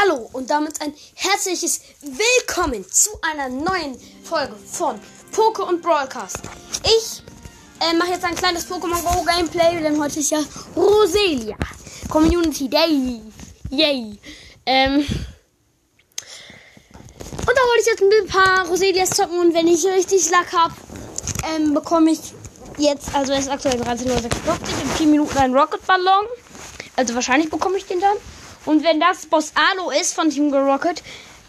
Hallo und damit ein herzliches Willkommen zu einer neuen Folge von Poke und Broadcast. Ich äh, mache jetzt ein kleines Pokémon Go Gameplay, denn heute ist ja Roselia Community Day. Yay. Ähm, und da wollte ich jetzt ein paar Roselias zocken und wenn ich richtig Lack habe, ähm, bekomme ich jetzt, also es ist aktuell 13.56 Uhr, in 4 Minuten einen Rocket Ballon. Also wahrscheinlich bekomme ich den dann. Und wenn das Boss Alo ist von Team Rocket,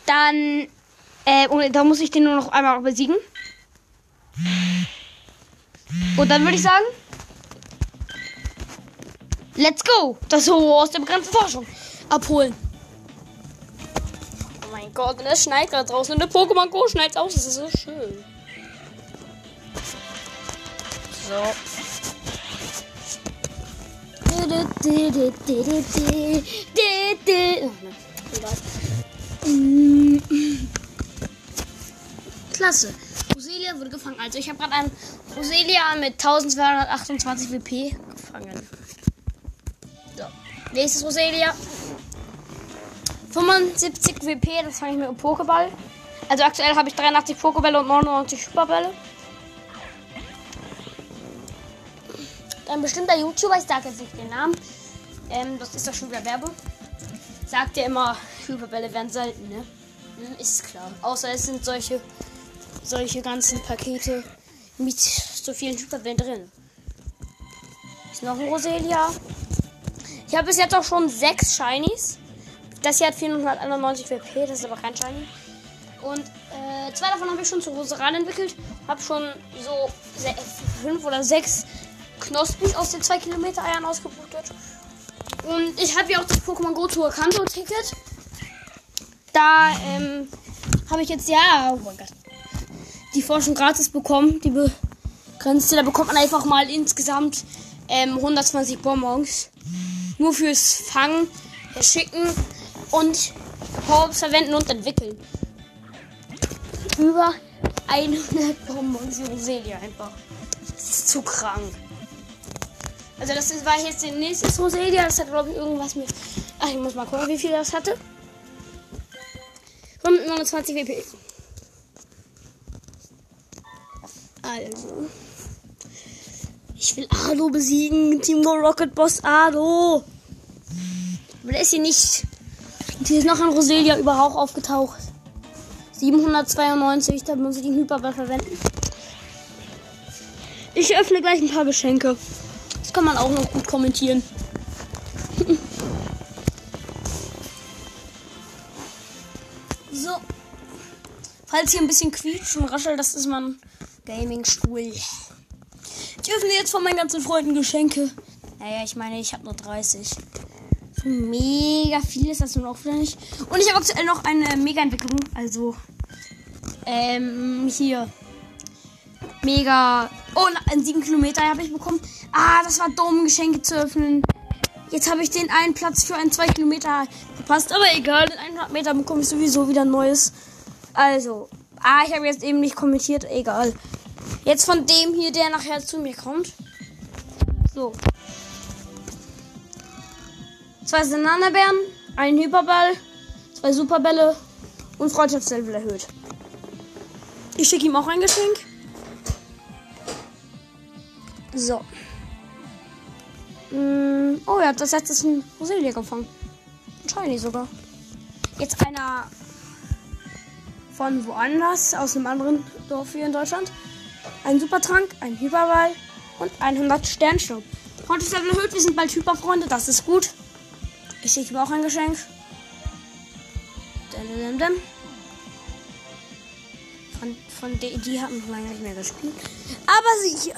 dann äh, und da muss ich den nur noch einmal besiegen. Und dann würde ich sagen, let's go. Das so aus der begrenzten Forschung abholen. Oh mein Gott, und es schneit gerade draußen. Und der Pokémon Go schneit aus. Das ist so schön. So. Klasse. Roselia wurde gefangen. Also ich habe gerade einen Roselia mit 1228 WP gefangen. So. Nächstes Roselia. 75 WP, das fange ich mit einem Pokéball. Also aktuell habe ich 83 Pokébälle und 99 Superbälle. ein bestimmter YouTuber, ich sage jetzt nicht den Namen, ähm, das ist doch schon wieder Werbung, sagt ja immer, Hyperbälle werden selten, ne? Hm, ist klar. Außer es sind solche, solche ganzen Pakete mit so vielen Hyperbällen drin. Ist noch ein Roselia. Ich habe bis jetzt auch schon sechs Shinies. Das hier hat 491 WP, das ist aber kein Shiny. Und äh, zwei davon habe ich schon zu Roseran entwickelt. Habe schon so fünf oder sechs Knospis aus den 2 Kilometer Eiern ausgeblutet. Und ich habe ja auch das Pokémon Go Tour Kanto Ticket. Da ähm, habe ich jetzt ja, oh mein Gott, die Forschung gratis bekommen. Die begrenzte, da bekommt man einfach mal insgesamt ähm, 120 Bonbons. Nur fürs Fangen, Schicken und Powerps verwenden und entwickeln. Über 100 Bonbons, ihr einfach. Das ist zu krank. Also das war jetzt der nächste Roselia. Das hat glaube ich irgendwas mit. Ach, ich muss mal gucken, wie viel das hatte. 129 WP. Also. Ich will Ado besiegen. Team Go Rocket Boss Ado. Aber der ist hier nicht. Hier ist noch ein Roselia überhaupt aufgetaucht. 792, da muss ich den Hyperball verwenden. Ich öffne gleich ein paar Geschenke. Das kann man auch noch gut kommentieren. so. Falls hier ein bisschen quietscht und raschelt, das ist mein Gaming-Stuhl. Ich öffne jetzt von meinen ganzen Freunden Geschenke. Naja, ich meine, ich habe nur 30. So mega viel ist das nun auch wieder nicht. Und ich habe aktuell noch eine Mega-Entwicklung. Also, ähm, hier. Mega. Oh, ein 7 Kilometer habe ich bekommen. Ah, das war dumm, Geschenke zu öffnen. Jetzt habe ich den einen Platz für einen 2 Kilometer verpasst. Aber egal, in 100 Meter bekomme ich sowieso wieder ein neues. Also, ah, ich habe jetzt eben nicht kommentiert. Egal. Jetzt von dem hier, der nachher zu mir kommt. So. Zwei Bananenbeeren, ein Hyperball, zwei Superbälle und Freundschaftslevel erhöht. Ich schicke ihm auch ein Geschenk. So. Mm, oh ja, das das ist ein Roselia gefangen. Ein Shiny sogar. Jetzt einer von woanders, aus einem anderen Dorf hier in Deutschland. Ein Supertrank, ein Hyperball und 100 Sternstaub. Freundeslevel erhöht, wir sind bald Hyperfreunde, das ist gut. Ich ihm auch ein Geschenk. Von, von die, die haben lange nicht mehr gespielt. Aber sie hier.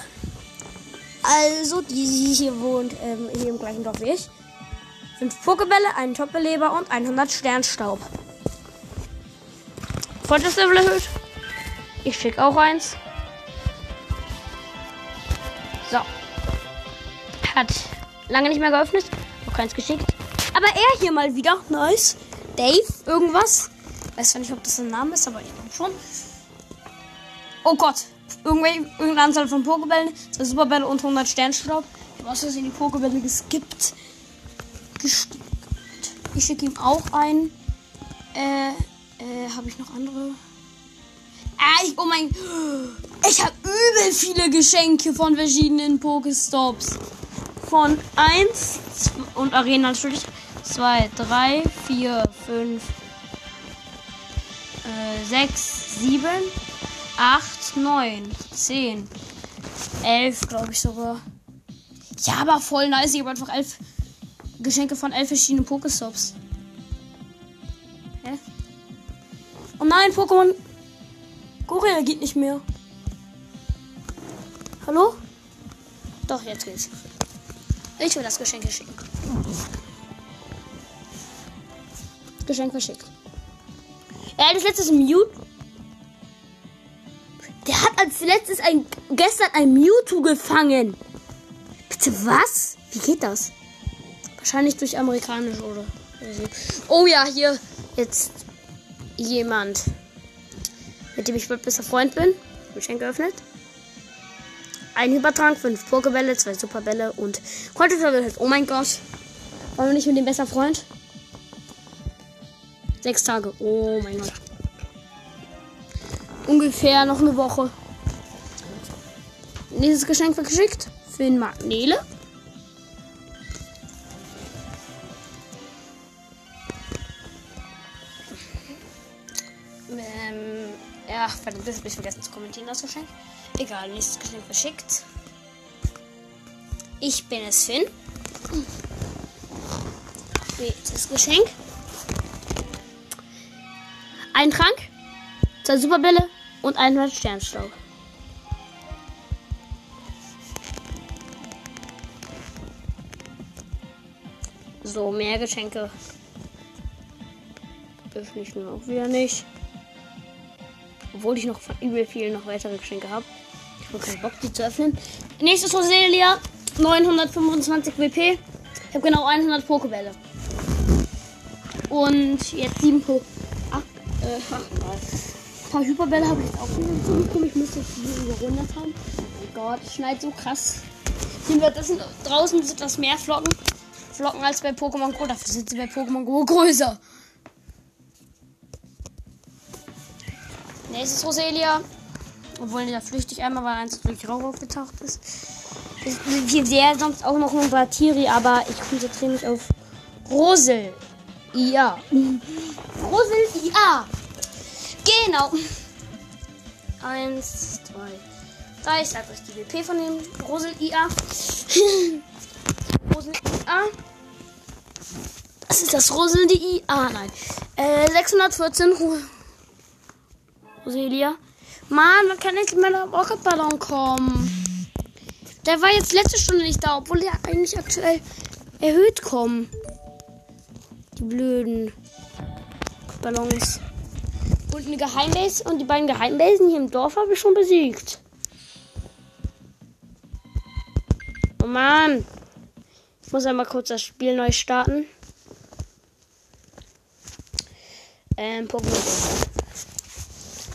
Also, die, die hier wohnt, ähm, hier im gleichen Dorf wie ich. Fünf Pokebälle, einen Topbeleber und 100 Sternstaub. Level erhöht. Ich schicke auch eins. So. Hat lange nicht mehr geöffnet. Noch keins geschickt. Aber er hier mal wieder. Nice. Dave, irgendwas. Weiß zwar nicht, ob das ein Name ist, aber ich glaube schon. Oh Gott irgendeine Anzahl von Pokebällen, zwei Superbälle und 100 Sternstaub. Ich habe aus Versehen die Pokebälle geskippt. Gestimmt. Ich schicke ihm auch ein. Äh, äh, habe ich noch andere? Ah, ich, oh mein. Ich habe übel viele Geschenke von verschiedenen Pokestops. Von 1 und Arena natürlich. 2, 3, 4, 5, 6, 7, 8, 9, 10, 11, glaube ich sogar. Ja, aber voll nice. Ich habe einfach elf Geschenke von elf verschiedenen Pokestops. Hä? Oh nein, Pokémon. Gorilla geht nicht mehr. Hallo? Doch, jetzt geht's. Ich will das Geschenk schicken. Geschenk verschickt. Er hat als letztes Mute. Der hat als letztes ein, gestern ein Mewtwo gefangen. Bitte was? Wie geht das? Wahrscheinlich durch amerikanisch oder. Oh ja, hier jetzt jemand, mit dem ich bald besser Freund bin. Geschenk geöffnet. Ein Übertrag, fünf Pokebälle, zwei Superbälle und Kontoverwirrt. Oh mein Gott. Wir nicht mit dem besser Freund? Sechs Tage. Oh mein Gott. Ungefähr noch eine Woche. Nächstes Geschenk wird geschickt. Für den Magnele. Ähm, ja, verdammt, das habe ich vergessen zu kommentieren, das Geschenk. Egal, nächstes Geschenk verschickt. Ich bin es, Finn. Nächstes Geschenk. Ein Trank, zwei Superbälle und 100 Sternstaub. So, mehr Geschenke. Öffne ich nur auch wieder nicht. Obwohl ich noch von übel viel noch weitere Geschenke habe. Ich habe keinen Bock, die zu öffnen. Nächstes Roselia. 925 WP. Ich habe genau 100 Pokebälle. Und jetzt 7 Po. Ach, äh, ach, Ein paar Hyperbälle habe ich jetzt auch wieder bekommen. Ich muss jetzt hier überrundet haben. Oh Gott, es schneit so krass. Hier wird das draußen sind das mehr Flocken. Flocken als bei Pokémon Go. Dafür sind sie bei Pokémon Go größer. Nächstes Roselia. Obwohl der flüchtig einmal, weil eins durch Rauch aufgetaucht ist. Hier wäre sonst auch noch ein Batiri, aber ich konzentriere mich auf Rosel. Ja. Rosel IA. Genau. Eins, zwei, drei. Ich sage euch die WP von dem Rosel IA. Rosel IA. Das ist das Rosel IA. Nein. Äh, 614 Roselia. Mann, man kann nicht in meiner Rocketballon kommen. Der war jetzt letzte Stunde nicht da, obwohl der eigentlich aktuell erhöht kommen. Die blöden Ballons. Und eine Geheimbase und die beiden Geheimbasen hier im Dorf habe ich schon besiegt. Oh Mann. Ich muss einmal kurz das Spiel neu starten. Ähm, Pokémon.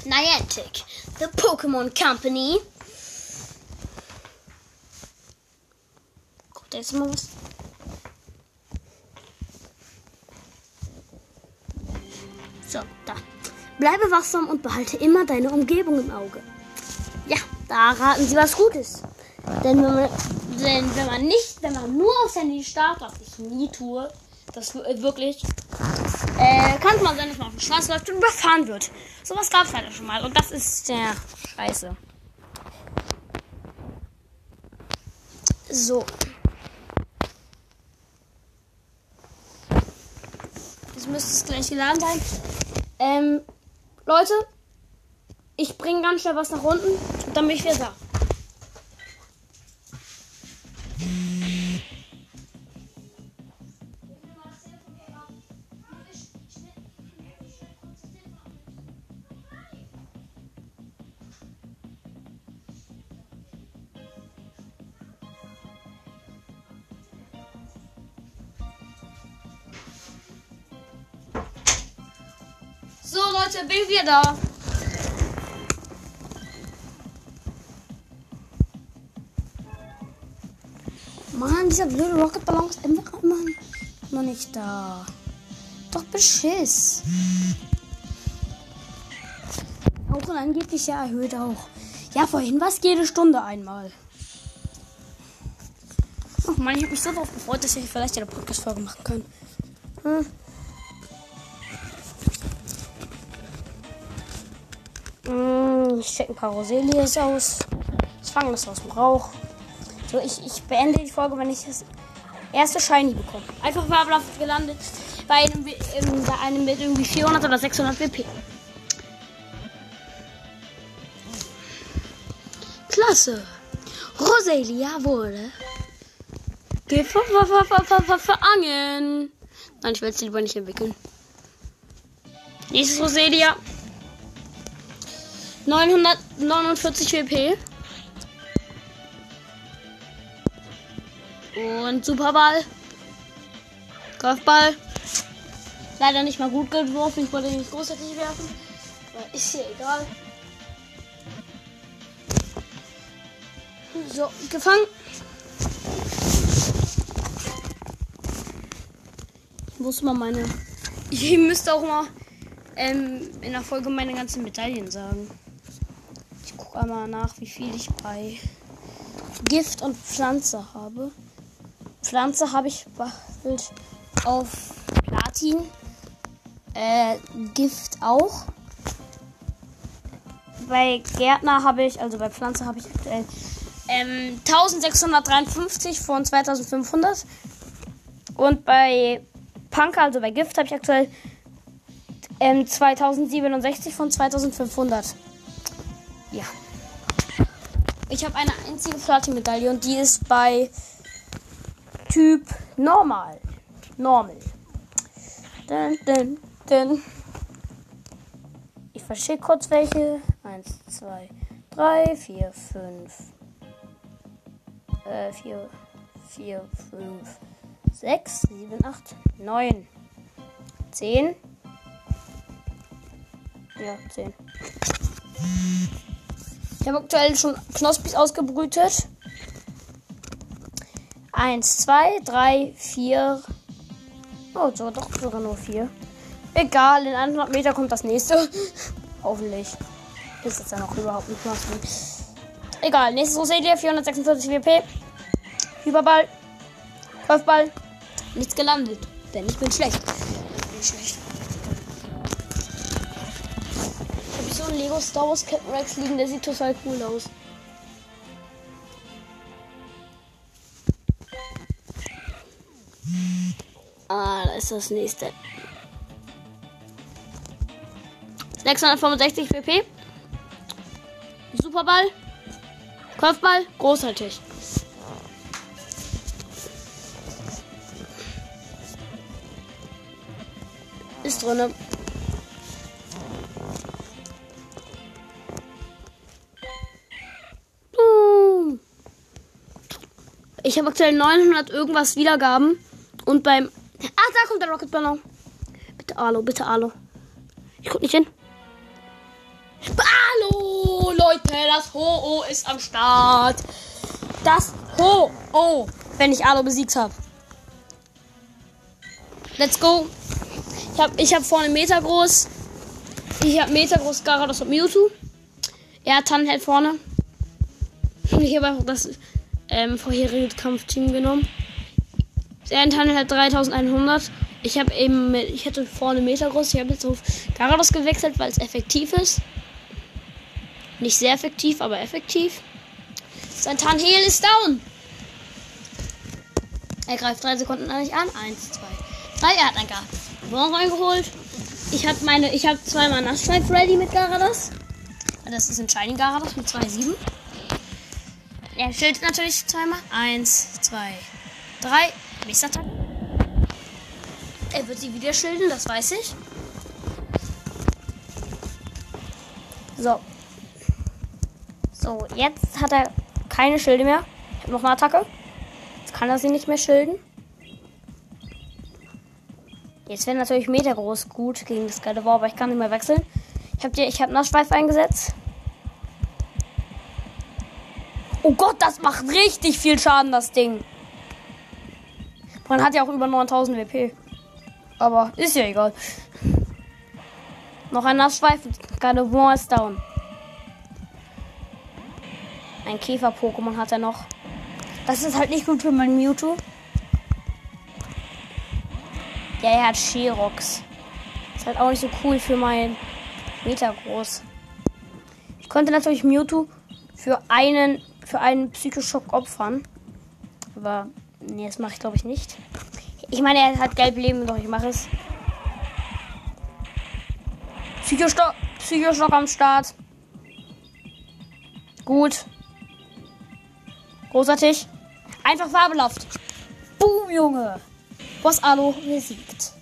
Niantic, the Pokémon Company. Kommt jetzt mal was? So, da. Bleibe wachsam und behalte immer deine Umgebung im Auge. Ja, da raten sie was Gutes. Denn wenn man, denn wenn man nicht, wenn man nur aufs Handy startet, was ich nie tue, das wirklich, äh, kann man sein, dass man auf den Straße läuft und überfahren wird. Sowas gab es halt schon mal und das ist sehr scheiße. So. Jetzt müsste es gleich geladen sein. Ähm, Leute, ich bringe ganz schnell was nach unten dann bin ich wieder da. Wieder da. Mann, dieser blöde Rocketballon ist einfach immer noch nicht da. doch Beschiss. Auch und angeblich erhöht auch. Ja, vorhin war es jede Stunde einmal. Ach man, ich habe mich so darauf gefreut, dass ich vielleicht eine Podcast-Folge machen kann. Hm. Hm, ich check ein paar Roselias aus. Ich fange das aus dem Rauch. So, ich, ich beende die Folge, wenn ich das erste Shiny bekomme. Einfach fabelhaft gelandet bei einem, bei einem mit irgendwie 400 oder 600 WP. Klasse. Roselia wurde gefangen. Nein, ich will es lieber nicht entwickeln. Nächstes Roselia. 949 WP. Und Superball. Golfball. Leider nicht mal gut geworfen. Ich wollte nicht großartig werfen. Aber ist hier egal. So, gefangen. Wo ist mal meine. Ich müsste auch mal ähm, in der Folge meine ganzen Medaillen sagen. Gucke einmal nach, wie viel ich bei Gift und Pflanze habe. Pflanze habe ich auf Platin. Äh, Gift auch. Bei Gärtner habe ich, also bei Pflanze habe ich aktuell ähm, 1653 von 2500. Und bei Punker, also bei Gift, habe ich aktuell ähm, 2067 von 2500. Ja. Ich habe eine einzige Platin-Medaille und die ist bei Typ Normal. Normal. Dun, dun, dun. Ich verschicke kurz welche. 1, 2, 3, 4, 5. 4, 4, 5, 6, 7, 8, 9, 10. Ja, 10. Ich habe aktuell schon Knospis ausgebrütet. 1, 2, 3, 4. Oh, so, doch sogar nur 4. Egal, in 100 Meter kommt das nächste. Hoffentlich. Ist jetzt ja noch überhaupt nicht Knospi. Egal, nächstes Roselia, 446 WP. Hyperball. Golfball. Nichts gelandet. Denn ich bin schlecht. Ich bin schlecht. So einen Lego Star Wars Captain Rex liegen, der sieht total cool aus. Ah, da ist das nächste. 665 WP. Superball. Kopfball, großartig. Ist drinne. Ich habe aktuell 900 irgendwas Wiedergaben. Und beim. Ach, da kommt der Rocket Ballon. Bitte Alo, bitte Alo. Ich guck nicht hin. Hallo, Leute, das Ho-Oh ist am Start. Das Ho-Oh, wenn ich Alo besiegt habe. Let's go. Ich habe ich hab vorne Meter groß. Ich habe Meter groß Garados und Mewtwo. Er hat Tannenheld vorne. Ich habe einfach das ähm, vorherige Kampfteam genommen. Er hat Tannenheld 3100. Ich habe eben, mit, ich hätte vorne Meter groß. Ich habe jetzt auf Garados gewechselt, weil es effektiv ist. Nicht sehr effektiv, aber effektiv. Sein Tarnheal ist down. Er greift drei Sekunden an. Eins, zwei, drei. Er hat ein Gardon reingeholt. Ich habe meine, ich habe zweimal Nassstrife ready mit Garados. Das ist ein Shiny Garados mit 2,7. Er schildert natürlich zweimal. Eins, zwei, drei. Mistattacke. Er wird sie wieder schilden, das weiß ich. So, so, jetzt hat er keine Schilde mehr. Ich habe noch eine Attacke. Jetzt kann er sie nicht mehr schilden. Jetzt wäre natürlich Meter groß gut gegen das geile aber ich kann nicht mehr wechseln. Ich habe ich hab Nassschweif eingesetzt. Oh Gott, das macht richtig viel Schaden, das Ding. Man hat ja auch über 9000 WP. Aber ist ja egal. Noch ein Nassschweifen. Gardevoir ist down. Ein Käfer-Pokémon hat er noch. Das ist halt nicht gut für mein Mewtwo. Ja, er hat Sherox. Ist halt auch nicht so cool für mein Metagroß. Ich konnte natürlich Mewtwo für einen, für einen Psychoschock opfern. Aber, nee, das mache ich glaube ich nicht. Ich meine, er hat gelb Leben, doch ich mache es. Psychostock, Psychostock am Start. Gut. Großartig. Einfach fabelhaft. Boom, Junge. Boss Alo besiegt.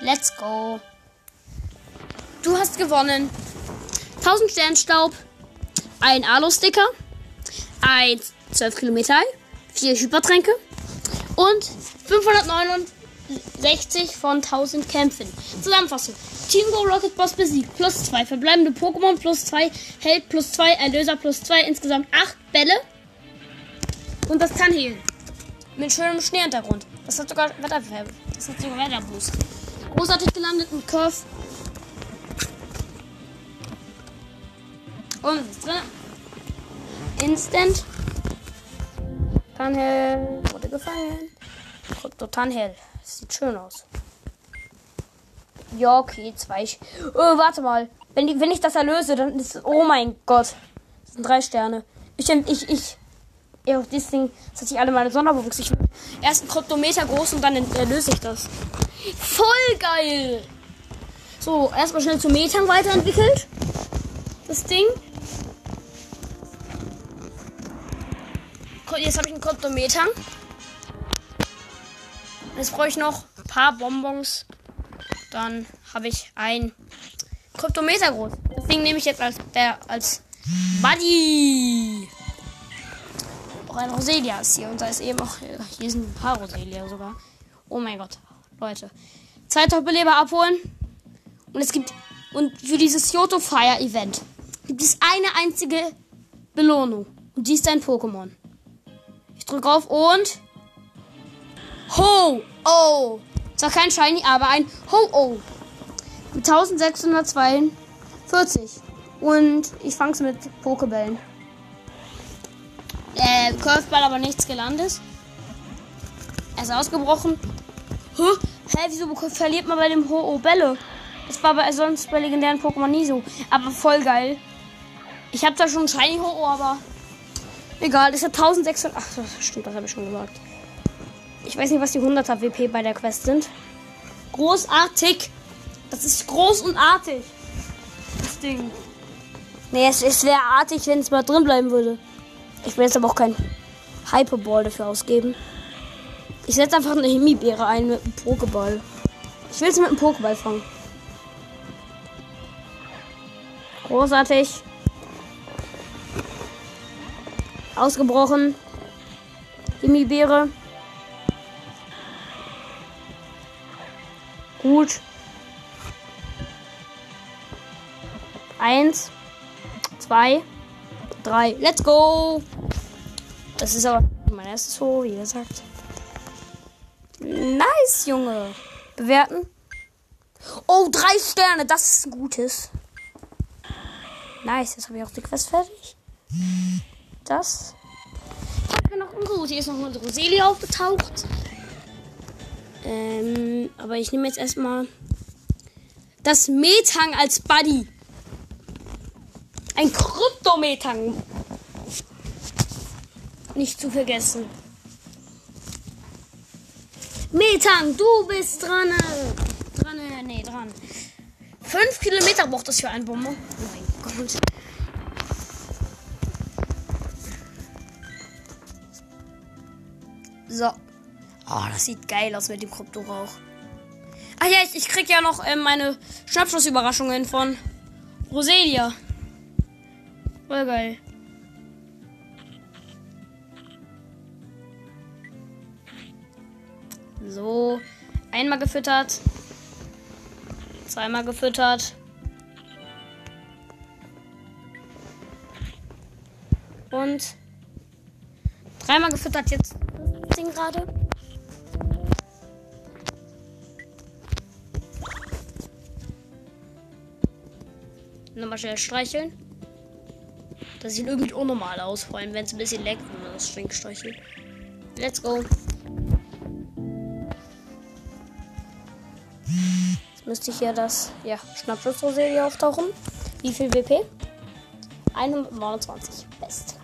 Let's go. Du hast gewonnen. 1000 Sternstaub, ein Alu-Sticker, ein 12 Kilometer, 4 Hypertränke und 569 von 1000 Kämpfen. Zusammenfassung. Team Go Rocket Boss besiegt. Plus 2. Verbleibende Pokémon plus 2. Held plus 2. Erlöser plus 2. Insgesamt 8 Bälle. Und das kann healen. Mit schönem Schneehintergrund. Das hat sogar Wetterfärbe. Das hat sogar Wetterboost. Großartig gelandet mit Curve. Und ist drin? Instant. Tanhell wurde gefangen. Krypto-Tanhell. Sieht schön aus. Ja, okay, zwei. Oh, warte mal. Wenn, die, wenn ich das erlöse, dann ist. Oh mein Gott. Das sind drei Sterne. Ich, ich, ich. Ja, das Ding. Das hat sich alle meine Sonderbewuchs. Ich erst ein Kryptometer groß und dann erlöse ich das. Voll geil! So, erstmal schnell zu Metern weiterentwickelt. Das Ding. Jetzt habe ich einen Kryptometer. Jetzt brauche ich noch ein paar Bonbons. Dann habe ich ein Kryptometer groß. Deswegen nehme ich jetzt als, der, als Buddy. Auch ein Roselia ist hier. Und da ist eben auch. Hier sind ein paar Roselia sogar. Oh mein Gott. Leute. Zwei Top-Beleber abholen. Und es gibt. Und für dieses Yoto Fire Event gibt es eine einzige Belohnung. Und die ist ein Pokémon. Ich drücke auf und. Ho! Oh! Zwar kein Shiny, aber ein Ho-Oh. Mit 1642. Und ich fange es mit Pokebällen. Äh, Curveball aber nichts gelandet. Er ist ausgebrochen. Hä? Hä, wieso verliert man bei dem Ho-Oh Bälle? Das war bei sonst bei legendären Pokémon nie so. Aber voll geil. Ich habe da schon Shiny Ho-Oh, aber egal. Das ist 1600. Ach, stimmt, das habe ich schon gesagt. Ich weiß nicht, was die 100er WP bei der Quest sind. Großartig. Das ist groß und artig. Das Ding. Nee, es, es wäre artig, wenn es mal drin bleiben würde. Ich will jetzt aber auch kein Hyperball dafür ausgeben. Ich setze einfach eine Himbeere ein mit einem Pokéball. Ich will es mit einem Pokéball fangen. Großartig. Ausgebrochen. Himbeere. Gut. Eins, zwei, drei. Let's go! Das ist aber mein erstes Ho, wie gesagt. Nice, Junge. Bewerten. Oh, drei Sterne. Das ist ein gutes. Nice, jetzt habe ich auch die Quest fertig. Das. Noch ungut. Hier ist noch unsere Roselia aufgetaucht. Ähm, aber ich nehme jetzt erstmal das Metang als Buddy. Ein Kryptometang. Nicht zu vergessen. Metang, du bist dran. Dran, nee, dran. Fünf Kilometer braucht das für ein Bombe. Oh mein Gott. So. Oh, das sieht geil aus mit dem Kryptorauch. Ach ja, ich, ich krieg ja noch ähm, meine Schnappschussüberraschungen von Roselia. Voll geil. So, einmal gefüttert. Zweimal gefüttert. Und Dreimal gefüttert jetzt Ding gerade. Nochmal schnell streicheln. Das sieht irgendwie unnormal aus, vor allem wenn es ein bisschen leckt, wenn man das String streichelt. Let's go. Jetzt müsste ich ja das, ja, Schnappschuss-Roselie auftauchen. Wie viel WP? 129. Best.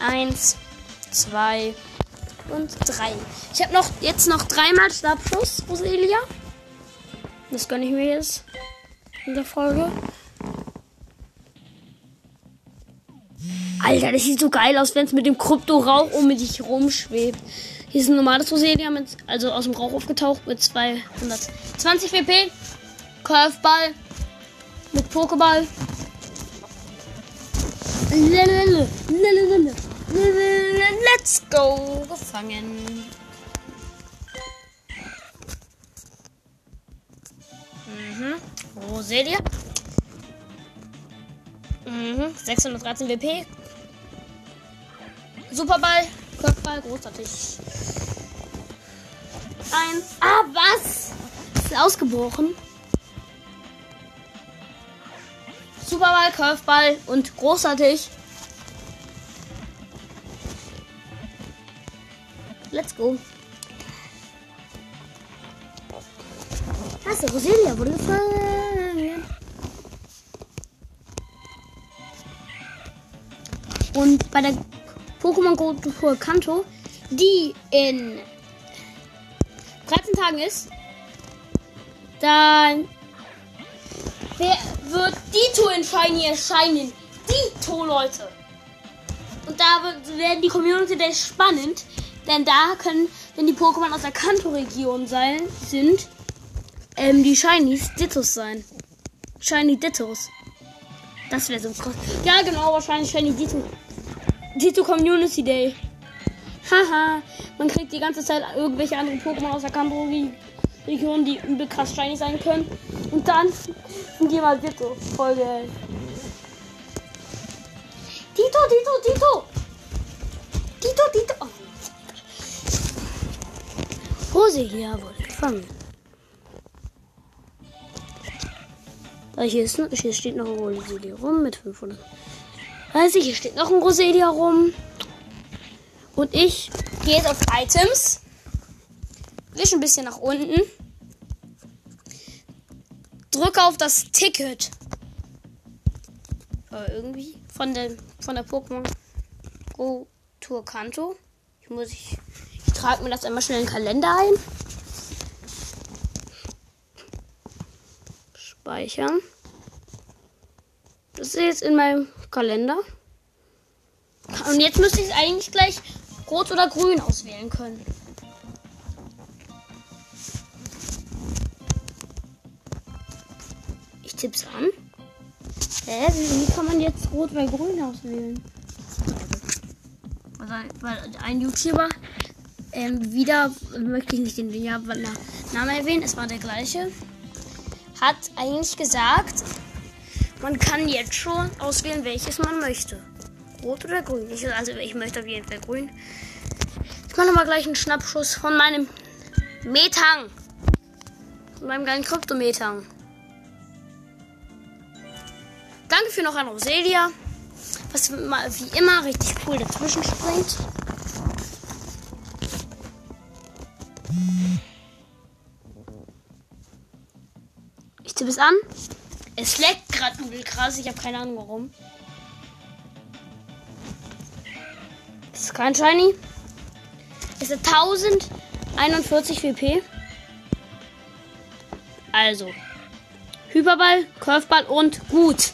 Eins, zwei und drei. Ich habe noch jetzt noch dreimal Schnappschuss, Roselia. Das gönne ich mir jetzt in der Folge. Alter, das sieht so geil aus, wenn es mit dem Krypto-Rauch um dich rumschwebt. Hier ist ein normales Roselia, mit, also aus dem Rauch aufgetaucht mit 220 WP. Curveball mit Pokéball. Let's go. Gefangen. Mhm. Roselia. Mhm. 613 WP. Superball. Kopfball. Großartig. Eins. Ah, was? Ist ausgebrochen. Superball, Curveball und großartig. Let's go. Hast du Roselia wurde gefangen. Und bei der Pokémon Tour Kanto, die in 13 Tagen ist, dann wird Dito in Shiny erscheinen. Dito, Leute. Und da wird, werden die Community Days spannend, denn da können, wenn die Pokémon aus der Kanto-Region sein, sind, ähm, die Shinies Dittos sein. Shiny Dittos. Das wäre so krass. Ja, genau, wahrscheinlich Shiny Ditto. Ditto Community Day. Haha, man kriegt die ganze Zeit irgendwelche anderen Pokémon aus der Kanto-Region, die übel krass shiny sein können. Und dann sind die mal Ditto. Voll geil. Tito, Tito, Tito! Tito, Tito! Oh. Hose hier wurde gefangen. Da hier, ist, hier steht noch ein Roselia rum mit 500. Also hier steht noch ein Roselia rum. Und ich gehe jetzt auf Items. Wisch ein bisschen nach unten. Drücke auf das Ticket. Äh, irgendwie. Von der, von der Pokémon Go Tour Kanto. Ich muss ich, ich trage mir das einmal schnell in den Kalender ein. Speichern. Das ist jetzt in meinem Kalender. Und jetzt müsste ich eigentlich gleich rot oder grün auswählen können. Tipp's an. Hä? Wie kann man jetzt rot oder grün auswählen? Weil ein YouTuber ähm, wieder, möchte ich nicht den ja, Namen erwähnen, es war der gleiche, hat eigentlich gesagt, man kann jetzt schon auswählen, welches man möchte. Rot oder grün? Ich, also ich möchte auf jeden Fall grün. Ich mache mal gleich einen Schnappschuss von meinem Metang. Von meinem geilen Kryptometang. Danke für noch ein Roselia. Was wie immer richtig cool dazwischen springt. Ich tippe es an. Es leckt gerade übel krass. Ich habe keine Ahnung warum. Das ist kein Shiny. Es ist 1041 WP. Also. Hyperball, Curveball und gut.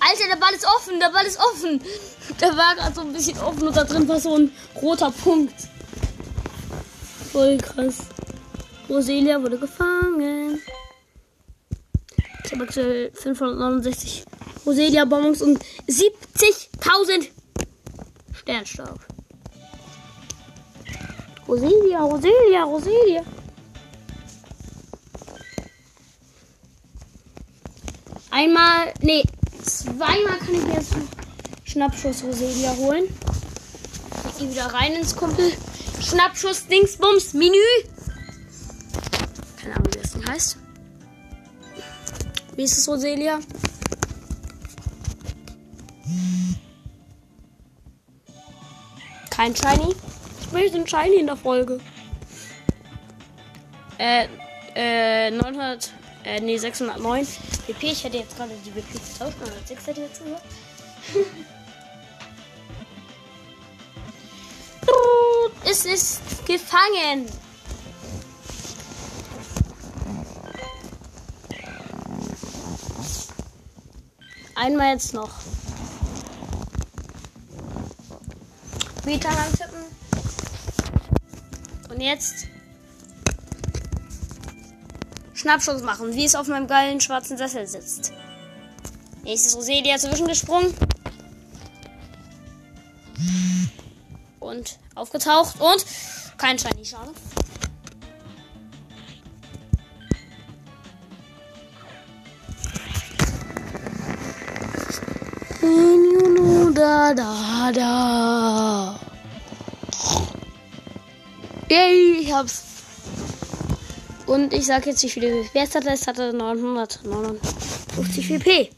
Alter, der Ball ist offen, der Ball ist offen. Der war gerade so ein bisschen offen und da drin war so ein roter Punkt. Voll krass. Roselia wurde gefangen. Ich habe aktuell 569 Roselia-Bonbons und 70.000 Sternstab. Roselia, Roselia, Roselia. Einmal, nee, Zweimal kann ich mir jetzt Schnappschuss Roselia holen. Ich gehe wieder rein ins Kumpel. Schnappschuss Dingsbums Menü. Keine Ahnung, wie das Ding heißt. Wie ist es, Roselia? Kein Shiny? Ich möchte ein Shiny in der Folge. Äh, äh, 900, äh, nee, 609 WP. Ich hätte jetzt gerade die WP getauscht. 906 hätte ich jetzt gesagt. es ist gefangen. Einmal jetzt noch. Beta antippen. Und jetzt Schnappschuss machen, wie es auf meinem geilen schwarzen Sessel sitzt. Nächstes Roselia zwischengesprungen. Und aufgetaucht und kein Shiny, schade. Da, da, da. Yay, ich hab's. Und ich sag jetzt, wie viele Wer es hatte. Es hatte 959 WP.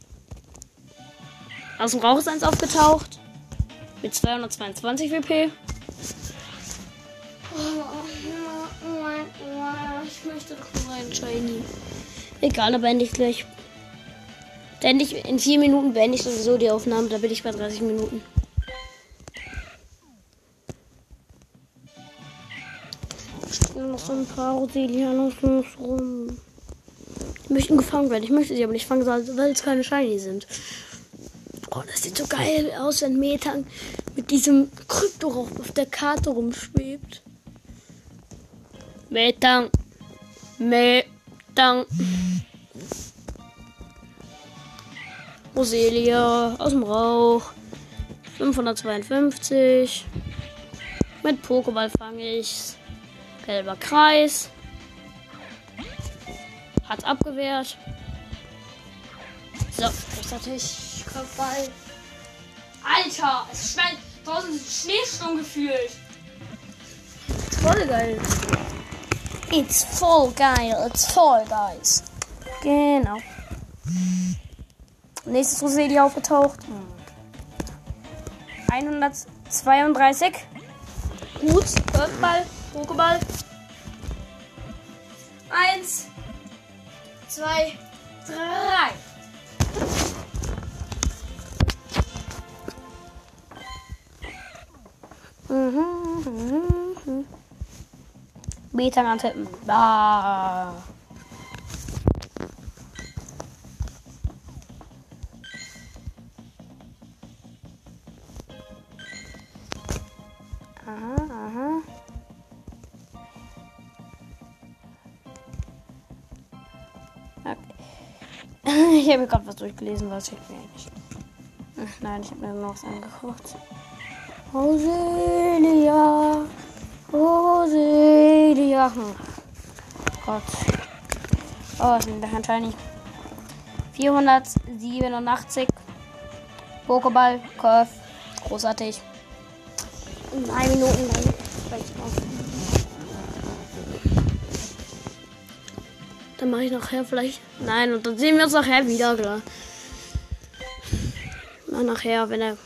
Aus dem Rauch ist eins aufgetaucht. Mit 222 WP. Ich möchte doch nur einen Shiny. Egal, da beende ich gleich. Denn ich, in vier Minuten beende ich sowieso die Aufnahme. Da bin ich bei 30 Minuten. Stehen noch so ein paar Roselianos rum. Die möchten gefangen werden. Ich möchte sie aber nicht fangen, weil es keine Shiny sind. Oh, das sieht so geil aus, wenn Metang mit diesem Kryptoraum auf der Karte rumschwebt. Metang. Metang. Roselia aus dem Rauch. 552. Mit Pokéball fange ich's. Gelber Kreis. Hat abgewehrt. So, jetzt natürlich Kopfball. Alter, es schmeckt draußen Schneesturm gefühlt. Voll geil. It's voll geil. It's voll guys. Genau. Nächstes Roselia aufgetaucht. 132. Gut. Golfball. Pokéball. Eins. Zwei. Drei. Beta antippen. Ah. Okay. Ich habe gerade was durchgelesen, was ich mir nicht. Ach, nein, ich habe mir noch was angeguckt. Roselia. Roselia. Hm. Gott. Oh, ich bin ein Shiny. 487. Pokéball, Curve. Großartig. In drei Minuten dann Dann mache ich nachher vielleicht. Nein, und dann sehen wir uns nachher wieder, klar. Mal nachher, wenn der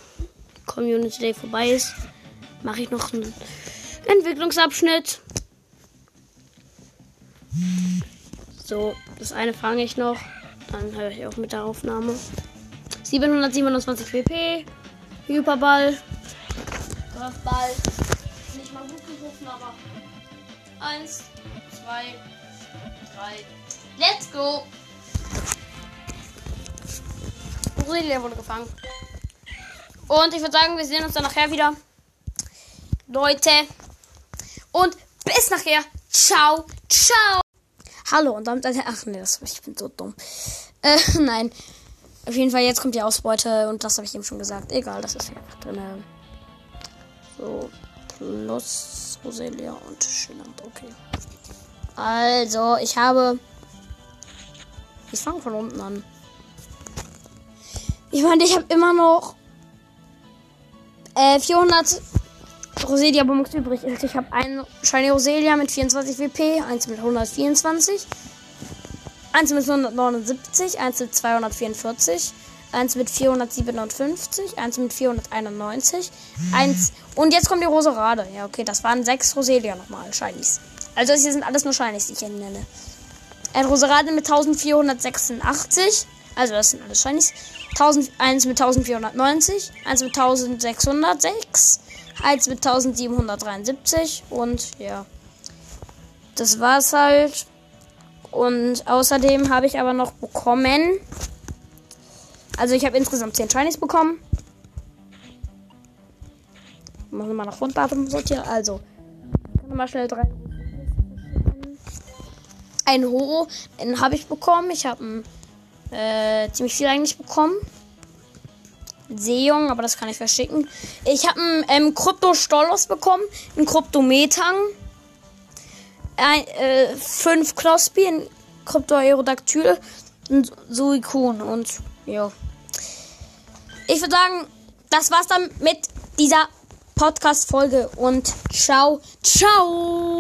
Community Day vorbei ist, mache ich noch einen Entwicklungsabschnitt. So, das eine fange ich noch. Dann höre ich auch mit der Aufnahme. 727 WP. Hyperball. Golfball. Nicht mal gut gerufen, aber. Eins, zwei, drei. Let's go! Aurelia wurde gefangen. Und ich würde sagen, wir sehen uns dann nachher wieder. Leute. Und bis nachher. Ciao. Ciao. Hallo und damit eine. Ach nee, das, ich bin so dumm. Äh, nein. Auf jeden Fall, jetzt kommt die Ausbeute und das habe ich eben schon gesagt. Egal, das ist hier drin. So, plus Roselia und Schilland. Okay. Also, ich habe. Ich fange von unten an. Ich meine, ich habe immer noch äh, 400 Roselia-Bonbons übrig. Also ich habe einen Shiny Roselia mit 24 WP, eins mit 124, eins mit 179, eins mit 244, eins mit 457, eins mit 491, eins und jetzt kommt die Roserade. Ja, okay, das waren sechs Roselia nochmal, Shinies. Also hier sind alles nur Shinies, die ich hier nenne. Ein Roserade mit 1486, also das sind alles Shinies. 1000, eins mit 1490, eins mit 1606, eins mit 1773 und ja. Das war's halt. Und außerdem habe ich aber noch bekommen. Also ich habe insgesamt 10 Shinies bekommen. Machen wir mal nach Funddatum sortieren. Also, kann mal schnell drei. Ein Horo, den habe ich bekommen. Ich habe einen äh, ziemlich viel eigentlich bekommen. Seejung, aber das kann ich verschicken. Ich habe einen ähm, Krypto-Stolos bekommen, einen Kryptometang, ein, äh, fünf Knospi, ein Krypto-Aerodactyl, ein Suikun und ja. Ich würde sagen, das war's dann mit dieser Podcast-Folge und ciao, ciao!